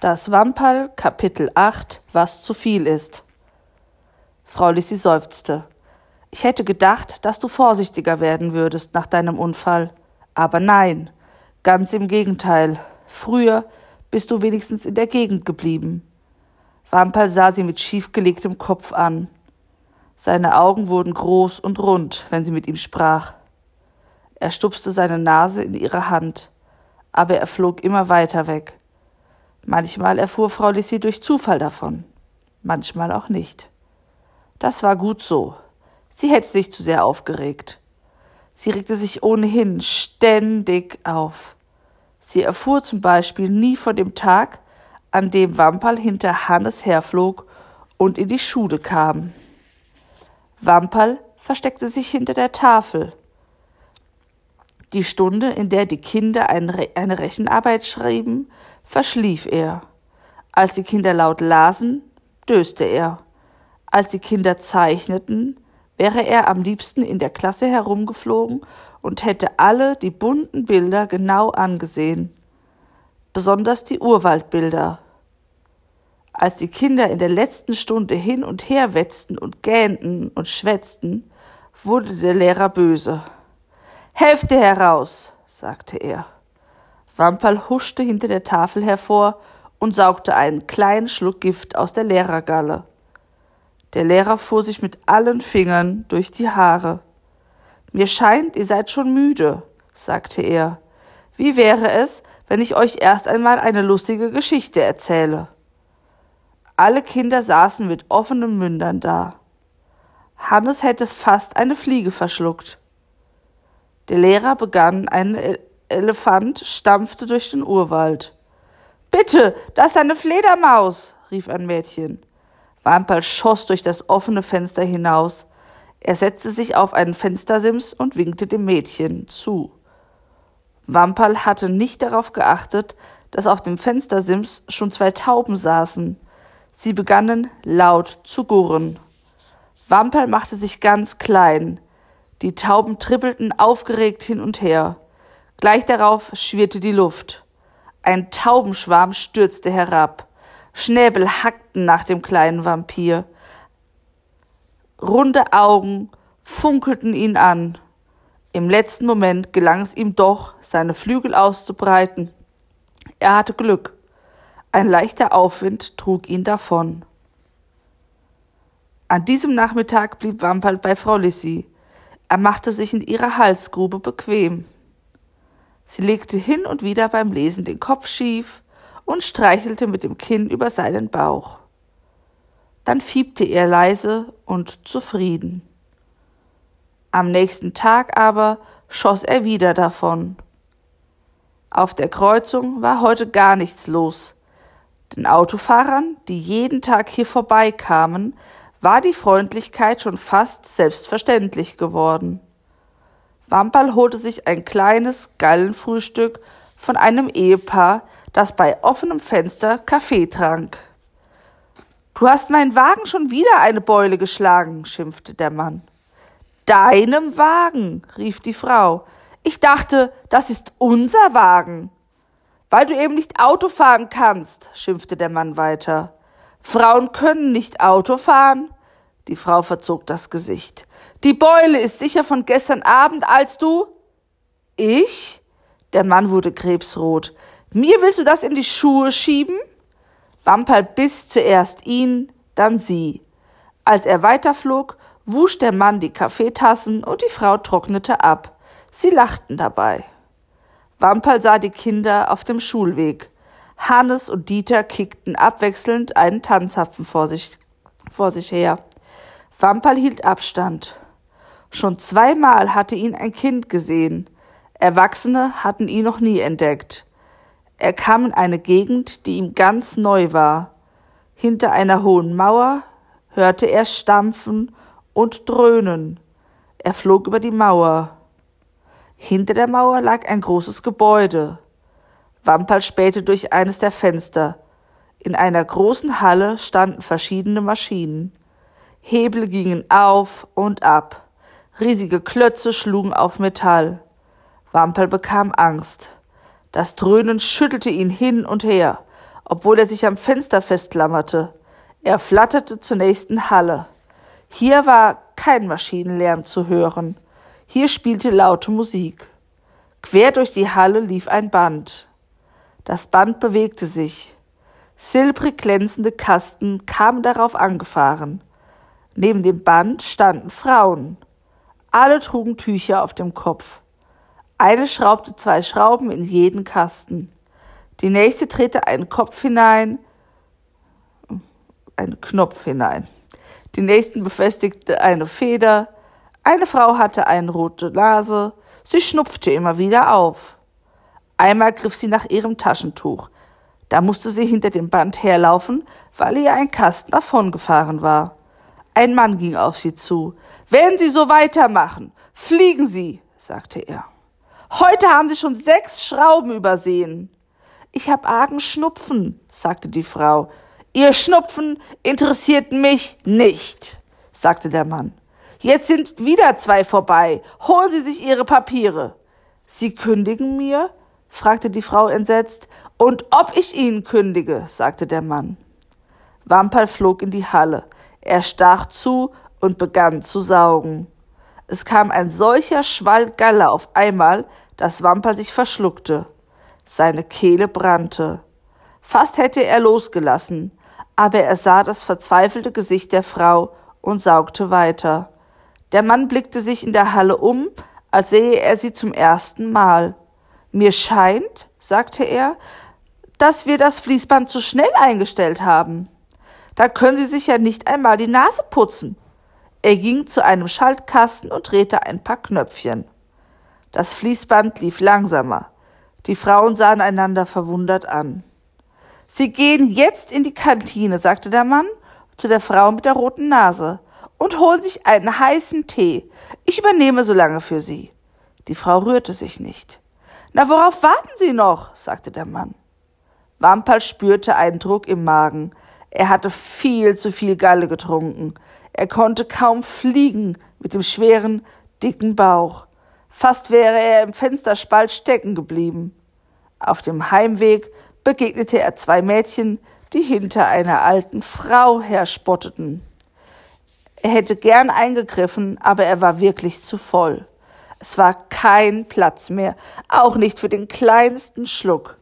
Das Wamperl, Kapitel 8, was zu viel ist. Frau Lissi seufzte. Ich hätte gedacht, dass du vorsichtiger werden würdest nach deinem Unfall. Aber nein, ganz im Gegenteil. Früher bist du wenigstens in der Gegend geblieben. Wamperl sah sie mit schiefgelegtem Kopf an. Seine Augen wurden groß und rund, wenn sie mit ihm sprach. Er stupste seine Nase in ihre Hand, aber er flog immer weiter weg. Manchmal erfuhr Frau Lissi durch Zufall davon, manchmal auch nicht. Das war gut so. Sie hätte sich zu sehr aufgeregt. Sie regte sich ohnehin ständig auf. Sie erfuhr zum Beispiel nie von dem Tag, an dem Wamperl hinter Hannes herflog und in die Schule kam. Wamperl versteckte sich hinter der Tafel. Die Stunde, in der die Kinder eine Rechenarbeit schrieben, verschlief er. Als die Kinder laut lasen, döste er. Als die Kinder zeichneten, wäre er am liebsten in der Klasse herumgeflogen und hätte alle die bunten Bilder genau angesehen, besonders die Urwaldbilder. Als die Kinder in der letzten Stunde hin und her wetzten und gähnten und schwätzten, wurde der Lehrer böse. Hälfte heraus, sagte er. Wamperl huschte hinter der Tafel hervor und saugte einen kleinen Schluck Gift aus der Lehrergalle. Der Lehrer fuhr sich mit allen Fingern durch die Haare. Mir scheint, ihr seid schon müde, sagte er. Wie wäre es, wenn ich euch erst einmal eine lustige Geschichte erzähle? Alle Kinder saßen mit offenen Mündern da. Hannes hätte fast eine Fliege verschluckt. Der Lehrer begann, ein Elefant stampfte durch den Urwald. Bitte, da ist eine Fledermaus, rief ein Mädchen. Wamperl schoss durch das offene Fenster hinaus. Er setzte sich auf einen Fenstersims und winkte dem Mädchen zu. Wamperl hatte nicht darauf geachtet, dass auf dem Fenstersims schon zwei Tauben saßen. Sie begannen laut zu gurren. Wamperl machte sich ganz klein. Die Tauben trippelten aufgeregt hin und her. Gleich darauf schwirrte die Luft. Ein Taubenschwarm stürzte herab. Schnäbel hackten nach dem kleinen Vampir. Runde Augen funkelten ihn an. Im letzten Moment gelang es ihm doch, seine Flügel auszubreiten. Er hatte Glück. Ein leichter Aufwind trug ihn davon. An diesem Nachmittag blieb Wamperl bei Frau Lissi. Er machte sich in ihrer Halsgrube bequem. Sie legte hin und wieder beim Lesen den Kopf schief und streichelte mit dem Kinn über seinen Bauch. Dann fiebte er leise und zufrieden. Am nächsten Tag aber schoss er wieder davon. Auf der Kreuzung war heute gar nichts los. Den Autofahrern, die jeden Tag hier vorbeikamen, war die Freundlichkeit schon fast selbstverständlich geworden. Wamperl holte sich ein kleines Gallenfrühstück von einem Ehepaar, das bei offenem Fenster Kaffee trank. Du hast meinen Wagen schon wieder eine Beule geschlagen, schimpfte der Mann. Deinem Wagen, rief die Frau. Ich dachte, das ist unser Wagen. Weil du eben nicht Auto fahren kannst, schimpfte der Mann weiter. Frauen können nicht Auto fahren. Die Frau verzog das Gesicht. Die Beule ist sicher von gestern Abend, als du. Ich? Der Mann wurde krebsrot. Mir willst du das in die Schuhe schieben? Wamperl biss zuerst ihn, dann sie. Als er weiterflog, wusch der Mann die Kaffeetassen und die Frau trocknete ab. Sie lachten dabei. Wamperl sah die Kinder auf dem Schulweg. Hannes und Dieter kickten abwechselnd einen Tanzapfen vor sich, vor sich her. Wamperl hielt Abstand. Schon zweimal hatte ihn ein Kind gesehen. Erwachsene hatten ihn noch nie entdeckt. Er kam in eine Gegend, die ihm ganz neu war. Hinter einer hohen Mauer hörte er Stampfen und Dröhnen. Er flog über die Mauer. Hinter der Mauer lag ein großes Gebäude. Wamperl spähte durch eines der Fenster. In einer großen Halle standen verschiedene Maschinen. Hebel gingen auf und ab. Riesige Klötze schlugen auf Metall. Wamperl bekam Angst. Das Dröhnen schüttelte ihn hin und her. obwohl er sich am Fenster festklammerte. Er flatterte zur nächsten Halle. Hier war kein Maschinenlärm zu hören. Hier spielte laute Musik. Quer durch die Halle lief ein Band. Das Band bewegte sich. Silbrig glänzende Kasten kamen darauf angefahren. Neben dem Band standen Frauen. Alle trugen Tücher auf dem Kopf. Eine schraubte zwei Schrauben in jeden Kasten. Die nächste drehte einen Kopf hinein, einen Knopf hinein. Die nächsten befestigte eine Feder. Eine Frau hatte eine rote Nase. Sie schnupfte immer wieder auf. Einmal griff sie nach ihrem Taschentuch. Da musste sie hinter dem Band herlaufen, weil ihr ein Kasten davongefahren war. Ein Mann ging auf sie zu. Wenn Sie so weitermachen, fliegen Sie, sagte er. Heute haben Sie schon sechs Schrauben übersehen. Ich hab argen Schnupfen, sagte die Frau. Ihr Schnupfen interessiert mich nicht, sagte der Mann. Jetzt sind wieder zwei vorbei. Holen Sie sich Ihre Papiere. Sie kündigen mir? fragte die Frau entsetzt. Und ob ich Ihnen kündige, sagte der Mann. Wamperl flog in die Halle. Er stach zu und begann zu saugen. Es kam ein solcher Schwall Galle auf einmal, dass Wamper sich verschluckte. Seine Kehle brannte. Fast hätte er losgelassen, aber er sah das verzweifelte Gesicht der Frau und saugte weiter. Der Mann blickte sich in der Halle um, als sähe er sie zum ersten Mal. Mir scheint, sagte er, dass wir das Fließband zu schnell eingestellt haben. Da können Sie sich ja nicht einmal die Nase putzen. Er ging zu einem Schaltkasten und drehte ein paar Knöpfchen. Das Fließband lief langsamer. Die Frauen sahen einander verwundert an. Sie gehen jetzt in die Kantine, sagte der Mann zu der Frau mit der roten Nase, und holen sich einen heißen Tee. Ich übernehme so lange für Sie. Die Frau rührte sich nicht. Na, worauf warten Sie noch? sagte der Mann. Wamperl spürte einen Druck im Magen. Er hatte viel zu viel Galle getrunken. Er konnte kaum fliegen mit dem schweren, dicken Bauch. Fast wäre er im Fensterspalt stecken geblieben. Auf dem Heimweg begegnete er zwei Mädchen, die hinter einer alten Frau herspotteten. Er hätte gern eingegriffen, aber er war wirklich zu voll. Es war kein Platz mehr, auch nicht für den kleinsten Schluck.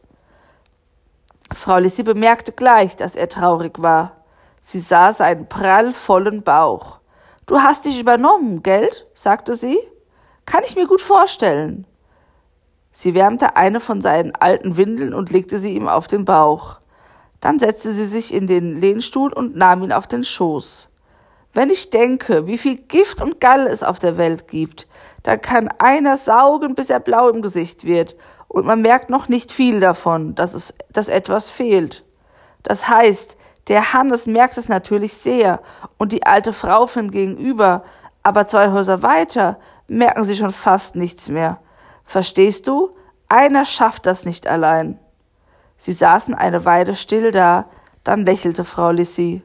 Frau Lissy bemerkte gleich, dass er traurig war. Sie sah seinen prallvollen Bauch. Du hast dich übernommen, Geld? sagte sie. Kann ich mir gut vorstellen. Sie wärmte eine von seinen alten Windeln und legte sie ihm auf den Bauch. Dann setzte sie sich in den Lehnstuhl und nahm ihn auf den Schoß. Wenn ich denke, wie viel Gift und Galle es auf der Welt gibt, da kann einer saugen, bis er blau im Gesicht wird, und man merkt noch nicht viel davon, dass es, dass etwas fehlt. Das heißt, der Hannes merkt es natürlich sehr, und die alte Frau von gegenüber, aber zwei Häuser weiter merken sie schon fast nichts mehr. Verstehst du? Einer schafft das nicht allein. Sie saßen eine Weile still da, dann lächelte Frau Lissy.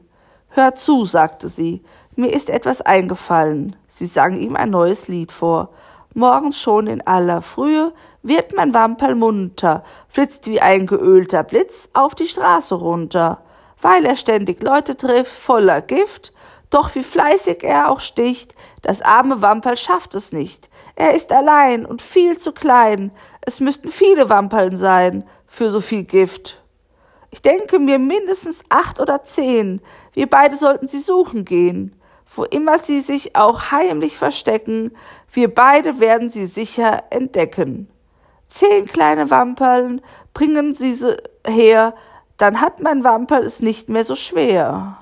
Hör zu, sagte sie, mir ist etwas eingefallen. Sie sang ihm ein neues Lied vor. Morgens schon in aller Frühe wird mein Wamperl munter, flitzt wie ein geölter Blitz auf die Straße runter. Weil er ständig Leute trifft, voller Gift, doch wie fleißig er auch sticht, das arme Wamperl schafft es nicht. Er ist allein und viel zu klein. Es müssten viele Wamperln sein für so viel Gift. Ich denke mir mindestens acht oder zehn. Wir beide sollten sie suchen gehen wo immer sie sich auch heimlich verstecken, wir beide werden sie sicher entdecken. Zehn kleine Wamperln bringen sie her, dann hat mein Wamperl es nicht mehr so schwer.